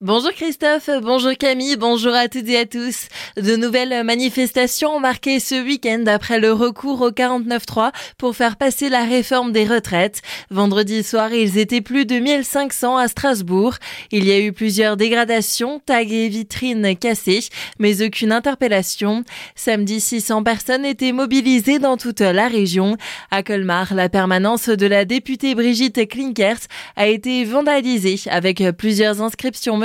Bonjour Christophe, bonjour Camille, bonjour à toutes et à tous. De nouvelles manifestations ont marqué ce week-end après le recours au 49.3 pour faire passer la réforme des retraites. Vendredi soir, ils étaient plus de 1500 à Strasbourg. Il y a eu plusieurs dégradations, tags et vitrines cassées, mais aucune interpellation. Samedi, 600 personnes étaient mobilisées dans toute la région. À Colmar, la permanence de la députée Brigitte Klinkert a été vandalisée avec plusieurs inscriptions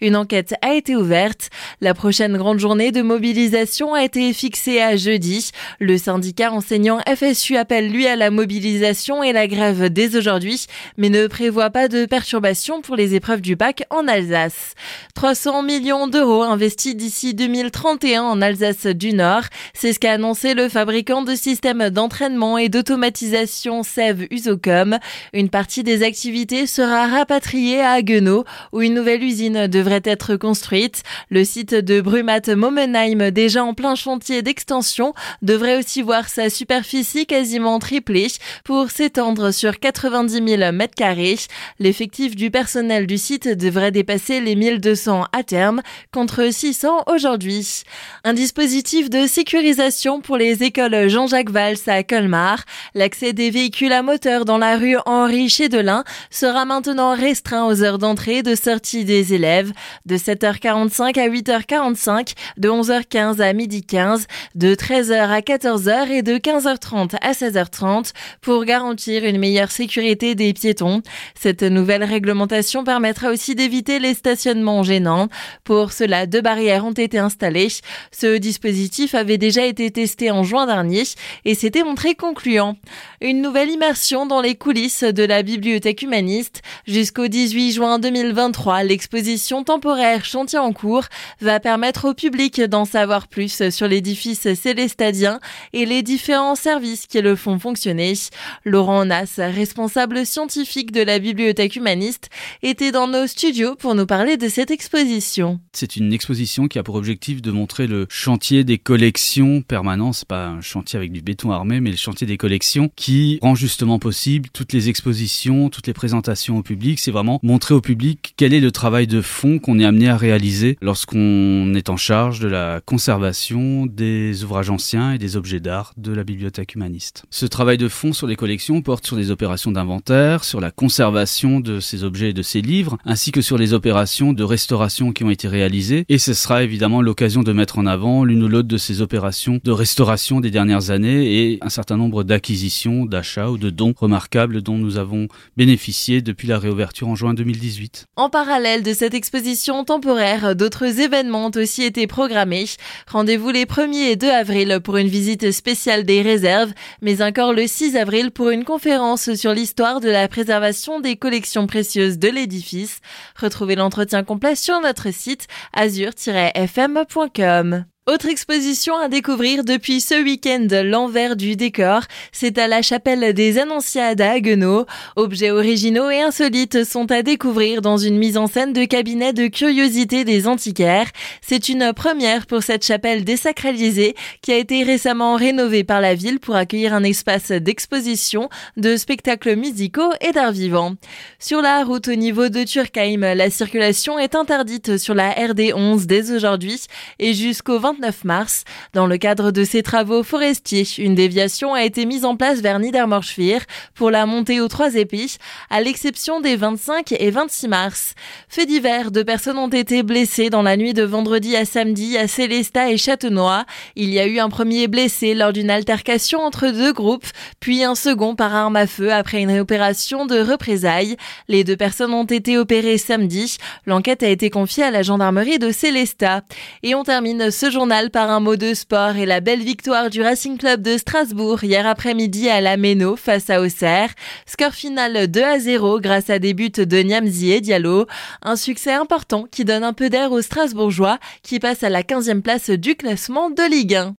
une enquête a été ouverte. La prochaine grande journée de mobilisation a été fixée à jeudi. Le syndicat enseignant FSU appelle lui à la mobilisation et la grève dès aujourd'hui, mais ne prévoit pas de perturbations pour les épreuves du bac en Alsace. 300 millions d'euros investis d'ici 2031 en Alsace du Nord. C'est ce qu'a annoncé le fabricant de systèmes d'entraînement et d'automatisation SEV Usocom. Une partie des activités sera rapatriée à Haguenau, où une nouvelle usine devrait être construite. Le site de Brumat Momenheim, déjà en plein chantier d'extension, devrait aussi voir sa superficie quasiment triplée pour s'étendre sur 90 000 mètres carrés. L'effectif du personnel du site devrait dépasser les 1200 à terme contre 600 aujourd'hui. Un dispositif de sécurisation pour les écoles Jean-Jacques Valls à Colmar. L'accès des véhicules à moteur dans la rue Henri Chédelin sera maintenant restreint aux heures d'entrée et de sortie des élèves de 7h45 à 8h45, de 11h15 à 12h15, de 13h à 14h et de 15h30 à 16h30 pour garantir une meilleure sécurité des piétons. Cette nouvelle réglementation permettra aussi d'éviter les stationnements gênants. Pour cela, deux barrières ont été installées. Ce dispositif avait déjà été testé en juin dernier et s'était montré concluant. Une nouvelle immersion dans les coulisses de la bibliothèque humaniste jusqu'au 18 juin 2023 l'exposition temporaire Chantier en cours va permettre au public d'en savoir plus sur l'édifice célestadien et les différents services qui le font fonctionner. Laurent Nas, responsable scientifique de la bibliothèque humaniste, était dans nos studios pour nous parler de cette exposition. C'est une exposition qui a pour objectif de montrer le chantier des collections permanents. C'est pas un chantier avec du béton armé, mais le chantier des collections qui rend justement possible toutes les expositions, toutes les présentations au public. C'est vraiment montrer au public quel est le travail de fond qu'on est amené à réaliser lorsqu'on est en charge de la conservation des ouvrages anciens et des objets d'art de la bibliothèque humaniste. Ce travail de fond sur les collections porte sur des opérations d'inventaire, sur la conservation de ces objets et de ces livres, ainsi que sur les opérations de restauration qui ont été réalisées. Et ce sera évidemment l'occasion de mettre en avant l'une ou l'autre de ces opérations de restauration des dernières années et un certain nombre d'acquisitions, d'achats ou de dons remarquables dont nous avons bénéficié depuis la réouverture en juin 2018. En parallèle de cette exposition temporaire, d'autres événements ont aussi été programmés. Rendez-vous les 1er et 2 avril pour une visite spéciale des réserves, mais encore le 6 avril pour une conférence sur l'histoire de la préservation des collections précieuses de l'édifice. Retrouvez l'entretien complet sur notre site azur-fm.com. Autre exposition à découvrir depuis ce week-end, l'envers du décor. C'est à la chapelle des Annonciades à Haguenau. Objets originaux et insolites sont à découvrir dans une mise en scène de cabinet de curiosité des antiquaires. C'est une première pour cette chapelle désacralisée qui a été récemment rénovée par la ville pour accueillir un espace d'exposition, de spectacles musicaux et d'art vivant. Sur la route au niveau de Turkheim, la circulation est interdite sur la RD 11 dès aujourd'hui et jusqu'au 20 29 mars. Dans le cadre de ces travaux forestiers, une déviation a été mise en place vers Niedermorschwihr pour la montée aux trois épices, à l'exception des 25 et 26 mars. Fait divers, deux personnes ont été blessées dans la nuit de vendredi à samedi à Célestat et Châtenois. Il y a eu un premier blessé lors d'une altercation entre deux groupes, puis un second par arme à feu après une opération de représailles. Les deux personnes ont été opérées samedi. L'enquête a été confiée à la gendarmerie de Célestat. Et on termine ce par un mot de sport et la belle victoire du Racing Club de Strasbourg hier après-midi à la Méno face à Auxerre. Score final 2 à 0 grâce à des buts de Niamzi et Diallo. Un succès important qui donne un peu d'air aux Strasbourgeois qui passent à la 15e place du classement de Ligue 1.